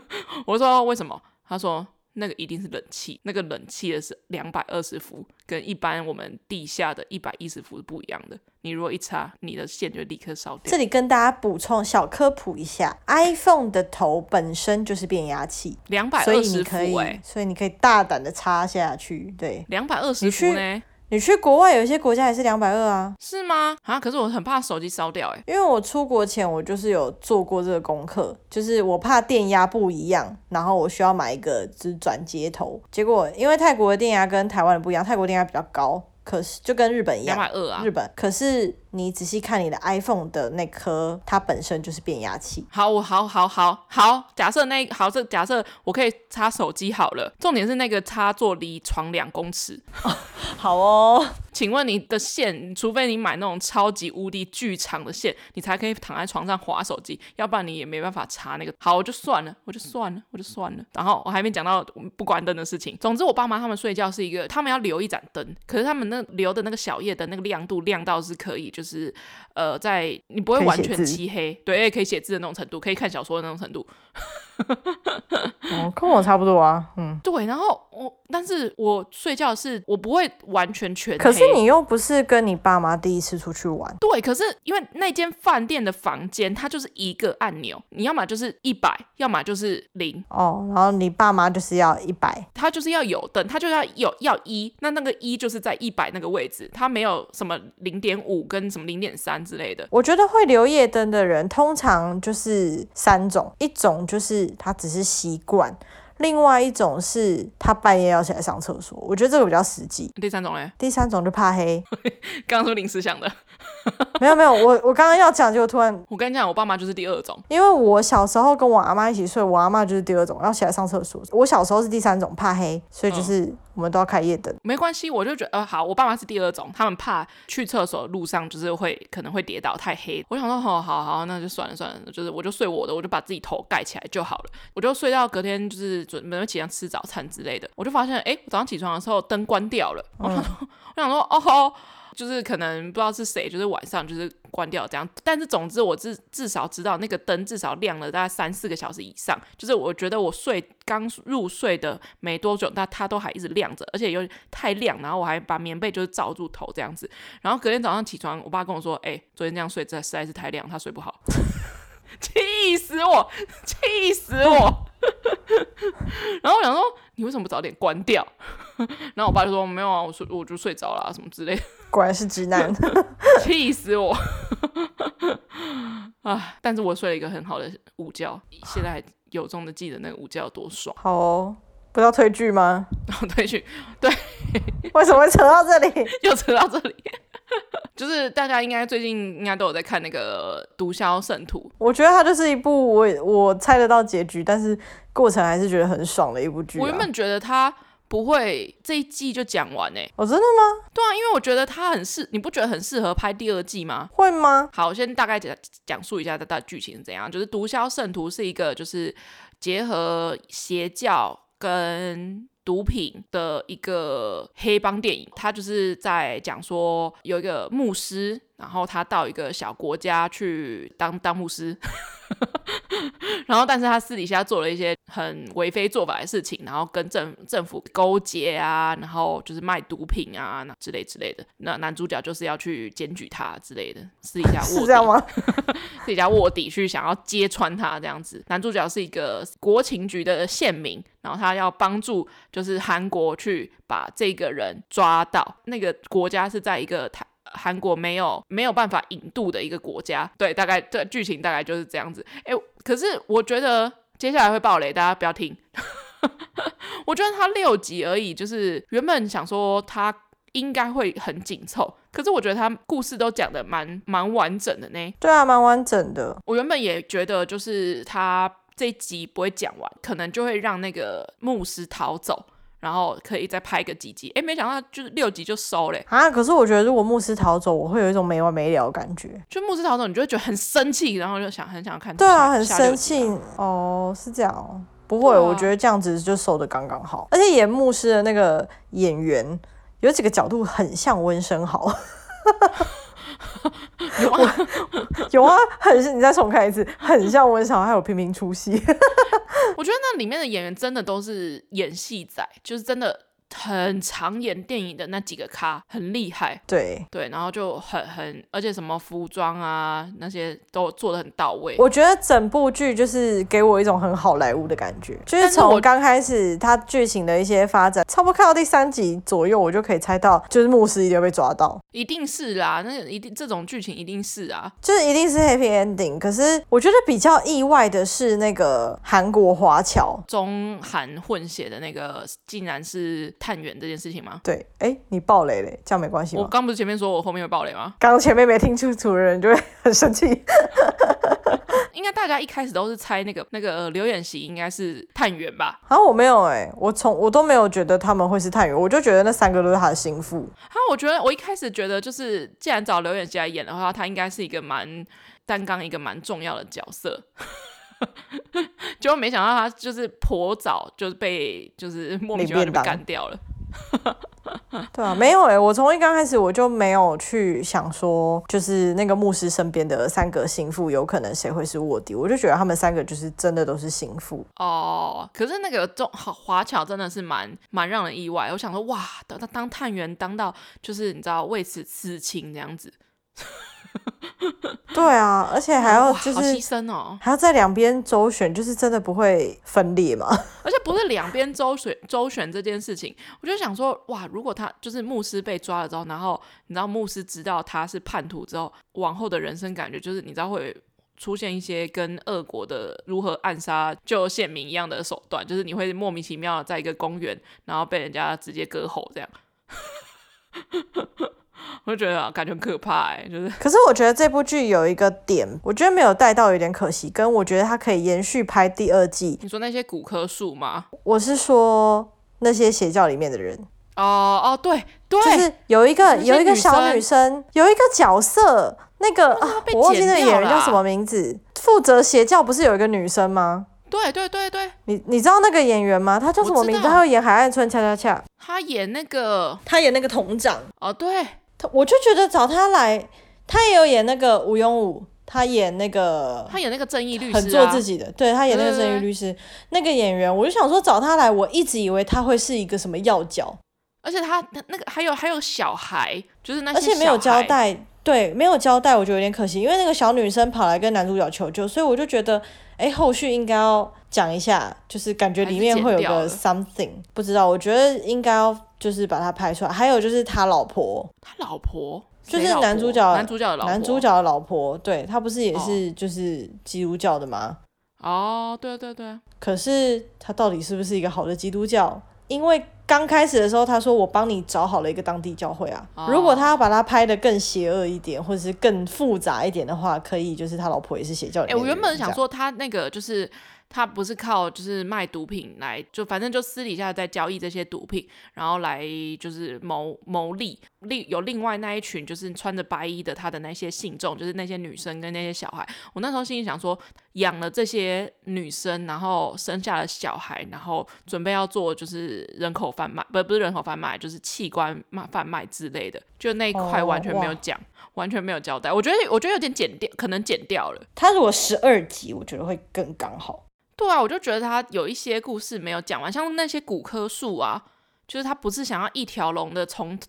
我就说为什么？”他说：“那个一定是冷气，那个冷气的是两百二十伏，跟一般我们地下的一百一十伏是不一样的。你如果一插，你的线就立刻烧掉。”这里
跟大家补充小科普一下：iPhone 的头本身就是变压器，
两百二十伏，哎，
所以你可以大胆的插下去。对，
两百二十伏呢？
你去国外有一些国家也是两百二啊？
是吗？啊，可是我很怕手机烧掉哎、欸，
因为我出国前我就是有做过这个功课，就是我怕电压不一样，然后我需要买一个就是转接头，结果因为泰国的电压跟台湾的不一样，泰国电压比较高。可是就跟日本一样，
两百二啊，
日本。可是你仔细看你的 iPhone 的那颗，它本身就是变压器。
好，我好好好好，假设那好，这假设我可以插手机好了。重点是那个插座离床两公尺。
好哦，
请问你的线，除非你买那种超级无敌巨长的线，你才可以躺在床上划手机，要不然你也没办法插那个。好，我就算了，我就算了，我就算了。然后我还没讲到不关灯的事情。总之，我爸妈他们睡觉是一个，他们要留一盏灯，可是他们那。留的那个小夜灯，那个亮度亮到是可以，就是呃，在你不会完全漆黑，对，可以写字的那种程度，可以看小说的那种程度。
哦，跟我差不多啊，嗯，
对，然后我，但是我睡觉是我不会完全全黑。
可是你又不是跟你爸妈第一次出去玩。
对，可是因为那间饭店的房间，它就是一个按钮，你要么就是一百，要么就是零。
哦，然后你爸妈就是要一百，
他就是要有灯，他就要有要一，那那个一就是在一百那个位置，他没有什么零点五跟什么零点三之类的。
我觉得会留夜灯的人，通常就是三种，一种就是他只是习惯。另外一种是他半夜要起来上厕所，我觉得这个比较实际。
第三种嘞？
第三种就怕黑。
刚刚说临时想的。
没有没有，我我刚刚要讲就突然。
我跟你讲，我爸妈就是第二种。
因为我小时候跟我阿妈一起睡，我阿妈就是第二种，要起来上厕所。我小时候是第三种，怕黑，所以就是我们都要开夜灯。嗯。
没关系，我就觉得呃好，我爸妈是第二种，他们怕去厕所的路上就是会可能会跌倒，太黑。我想说，好好好，那就算了算了，就是我就睡我的，我就把自己头盖起来就好了。我就睡到隔天就是准备起床吃早餐之类的，我就发现哎，我早上起床的时候灯关掉了。嗯、我想说，我想说哦吼。就是可能不知道是谁，就是晚上就是关掉这样，但是总之我至至少知道那个灯至少亮了大概三四个小时以上，就是我觉得我睡刚入睡的没多久，但它都还一直亮着，而且又太亮，然后我还把棉被就是罩住头这样子，然后隔天早上起床，我爸跟我说，哎、昨天这样睡这实在是太亮，他睡不好，气死我，气死我。然后我想说，你为什么不早点关掉？然后我爸就说没有啊，我睡我就睡着了啊，什么之类的。
果然是直男，
气死我啊！但是我睡了一个很好的午觉，现在还由衷的记得那个午觉有多爽。
好哦，不要推剧吗？
推剧，对，
为什么会扯到这里？
又扯到这里。就是大家应该最近应该都有在看那个《毒枭圣徒》，
我觉得它就是一部我我猜得到结局，但是过程还是觉得很爽的一部剧啊。
我原本觉得它不会这一季就讲完呢？
哦，真的吗？
对啊，因为我觉得它很适，你不觉得很适合拍第二季吗？
会吗？
好，我先大概讲讲述一下它的剧情是怎样。就是《毒枭圣徒》是一个就是结合邪教跟毒品的一个黑帮电影，他就是在讲说有一个牧师，然后他到一个小国家去当当牧师。然后，但是他私底下做了一些很为非作歹的事情，然后跟政政府勾结啊，然后就是卖毒品啊，那之类之类的。那男主角就是要去检举他之类的，私底下 卧底，是这样吗？私底下卧底去想要揭穿他这样子。男主角是一个国情局的线民，然后他要帮助就是韩国去把这个人抓到。那个国家是在一个台。韩国没有没有办法引渡的一个国家，对，大概这剧情大概就是这样子。哎，可是我觉得接下来会爆雷，大家不要听。我觉得它六集而已，就是原本想说它应该会很紧凑，可是我觉得他故事都讲的蛮蛮完整的呢。
对啊，蛮完整的。
我原本也觉得就是他这一集不会讲完，可能就会让那个牧师逃走。然后可以再拍个几集，哎，没想到就是六集就收嘞
啊！可是我觉得如果牧师逃走，我会有一种没完没了的感觉。
就牧师逃走，你就会觉得很生气，然后就想很想看。
对啊，很生气哦，是这样哦。不会，啊、我觉得这样子就收的刚刚好。而且演牧师的那个演员有几个角度很像温生豪。
有啊，
有啊，很像。你再重看一次，很像温昇豪，还有频频出戏。
我觉得那里面的演员真的都是演戏仔，就是真的。很常演电影的那几个咖很厉害，
对
对，然后就很很，而且什么服装啊那些都做的很到位。
我觉得整部剧就是给我一种很好莱坞的感觉，就是从刚开始它剧情的一些发展，差不多看到第三集左右，我就可以猜到，就是牧师一定要被抓到，
一定是啦，那一定这种剧情一定是啊，
就是一定是 happy ending。可是我觉得比较意外的是那个韩国华侨
中韩混血的那个，竟然是。探员这件事情吗？
对，哎，你爆雷嘞，这样没关系吗？
我刚不是前面说我后面会爆雷吗？
刚前面没听清楚的人就会很生气。
应该大家一开始都是猜那个那个刘演锡应该是探员吧？
啊，我没有哎，我从我都没有觉得他们会是探员，我就觉得那三个都是他的心腹。
啊，我觉得我一开始觉得就是，既然找刘演锡来演的话，他应该是一个蛮担纲一个蛮重要的角色。结果没想到他就是颇早就是被就是莫名其妙就被干掉了。
对啊，没有哎、欸，我从一刚开始我就没有去想说，就是那个牧师身边的三个心腹有可能谁会是卧底，我就觉得他们三个就是真的都是心腹
哦。可是那个中华侨真的是蛮蛮让人意外，我想说哇，当当探员当到就是你知道为此刺青这样子。
对啊，而且还要就是
牺牲哦，
还要在两边周旋，就是真的不会分裂嘛。
而且不是两边周旋周旋这件事情，我就想说，哇，如果他就是牧师被抓了之后，然后你知道牧师知道他是叛徒之后，往后的人生感觉就是你知道会出现一些跟俄国的如何暗杀就县民一样的手段，就是你会莫名其妙的在一个公园，然后被人家直接割喉这样。我就觉得感觉很可怕哎，就是。
可是我觉得这部剧有一个点，我觉得没有带到，有点可惜。跟我觉得它可以延续拍第二季。
你说那些古柯树吗？
我是说那些邪教里面的人。
哦哦，对对，
就是有一个有一个小女生，有一个角色，那个啊，我忘记那个演员叫什么名字，负责邪教不是有一个女生吗？
对对对对，
你你知道那个演员吗？他叫什么名字？他要演《海岸村恰恰恰》，
他演那个，
他演那个童长。
哦，对。
他我就觉得找他来，他也有演那个吴永武，他演那个，
他演那个正义律师，
很做自己的，对，他演那个正义律师，那个演员，我就想说找他来，我一直以为他会是一个什么要角，
而且他那个还有还有小孩，就是那些，
而且没有交代，对，没有交代，我觉得有点可惜，因为那个小女生跑来跟男主角求救，所以我就觉得，哎，后续应该要讲一下，就是感觉里面会有个 something，不知道，我觉得应该要。就是把它拍出来，还有就是他老婆，
他老婆
就是男主角，
男主角的老婆，
男主角的老婆，对，他不是也是就是基督教的吗？
哦，对对对。
可是他到底是不是一个好的基督教？因为刚开始的时候他说我帮你找好了一个当地教会啊。哦、如果他要把它拍的更邪恶一点，或者是更复杂一点的话，可以就是他老婆也是邪教的。哎、
欸，我原本想说他那个就是。他不是靠就是卖毒品来，就反正就私底下在交易这些毒品，然后来就是谋牟利。另有另外那一群就是穿着白衣的他的那些信众，就是那些女生跟那些小孩。我那时候心里想说，养了这些女生，然后生下了小孩，然后准备要做就是人口贩卖，不不是人口贩卖，就是器官卖贩卖之类的，就那一块完全没有讲。Oh, 完全没有交代，我觉得我觉得有点剪掉，可能剪掉了。
他如果十二集，我觉得会更刚好。
对啊，我就觉得他有一些故事没有讲完，像那些古柯树啊，就是他不是想要一条龙的从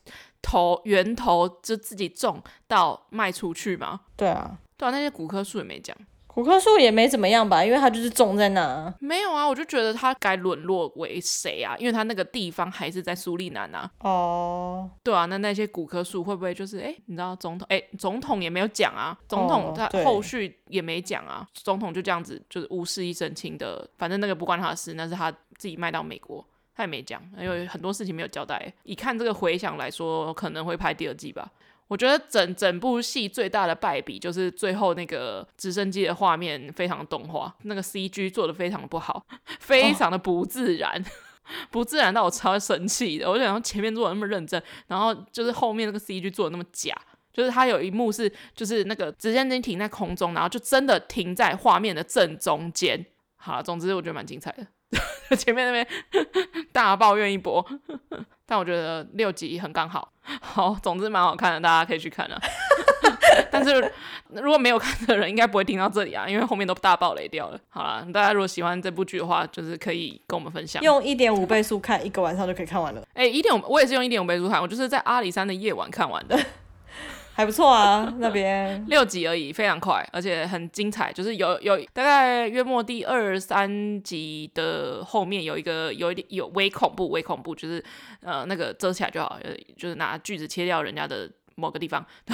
头源头就自己种到卖出去吗？
对啊，
对啊，那些古柯树也没讲。
古柯树也没怎么样吧，因为他就是种在那。
没有啊，我就觉得他该沦落为谁啊？因为他那个地方还是在苏利南啊。哦，oh. 对啊，那那些古柯树会不会就是哎，你知道总统哎，总统也没有讲啊，总统他后续也没讲啊，oh, 总统就这样子就是无事一身轻的，反正那个不关他的事，那是他自己卖到美国，他也没讲，因为很多事情没有交代。以看这个回想来说，可能会拍第二季吧。我觉得整整部戏最大的败笔就是最后那个直升机的画面非常动画，那个 CG 做的非常的不好，非常的不自然，哦、不自然到我超生气的。我就想前面做的那么认真，然后就是后面那个 CG 做的那么假，就是他有一幕是就是那个直升机停在空中，然后就真的停在画面的正中间。好了，总之我觉得蛮精彩的。前面那边大抱怨一波，但我觉得六集很刚好。好，总之蛮好看的，大家可以去看啊。但是如果没有看的人，应该不会听到这里啊，因为后面都大爆雷掉了。好了，大家如果喜欢这部剧的话，就是可以跟我们分享。
用一点五倍速看，一个晚上就可以看完了。
哎、欸，一点五，我也是用一点五倍速看，我就是在阿里山的夜晚看完的。
还不错啊，那边
六集而已，非常快，而且很精彩。就是有有大概约末第二三集的后面有一个有一点有微恐怖，微恐怖就是呃那个遮起来就好，就是拿锯子切掉人家的某个地方。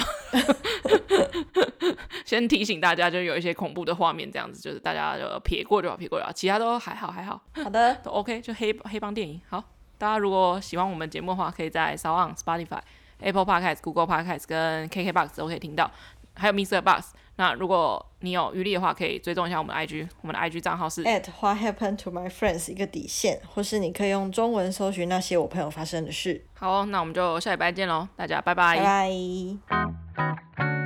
先提醒大家，就有一些恐怖的画面，这样子就是大家就撇过就好，撇过就好，其他都还好还好。
好的，都
OK，就黑黑帮电影。好，大家如果喜欢我们节目的话，可以在 SoundOn Spotify。Apple Podcast、Google Podcast 跟 KKBox 都可以听到，还有 Mr. Box。那如果你有余力的话，可以追踪一下我们的 IG，我们的 IG 账号是
at What Happened to My Friends 一个底线，或是你可以用中文搜寻那些我朋友发生的事。
好，那我们就下礼拜见喽，大家拜拜。
拜拜。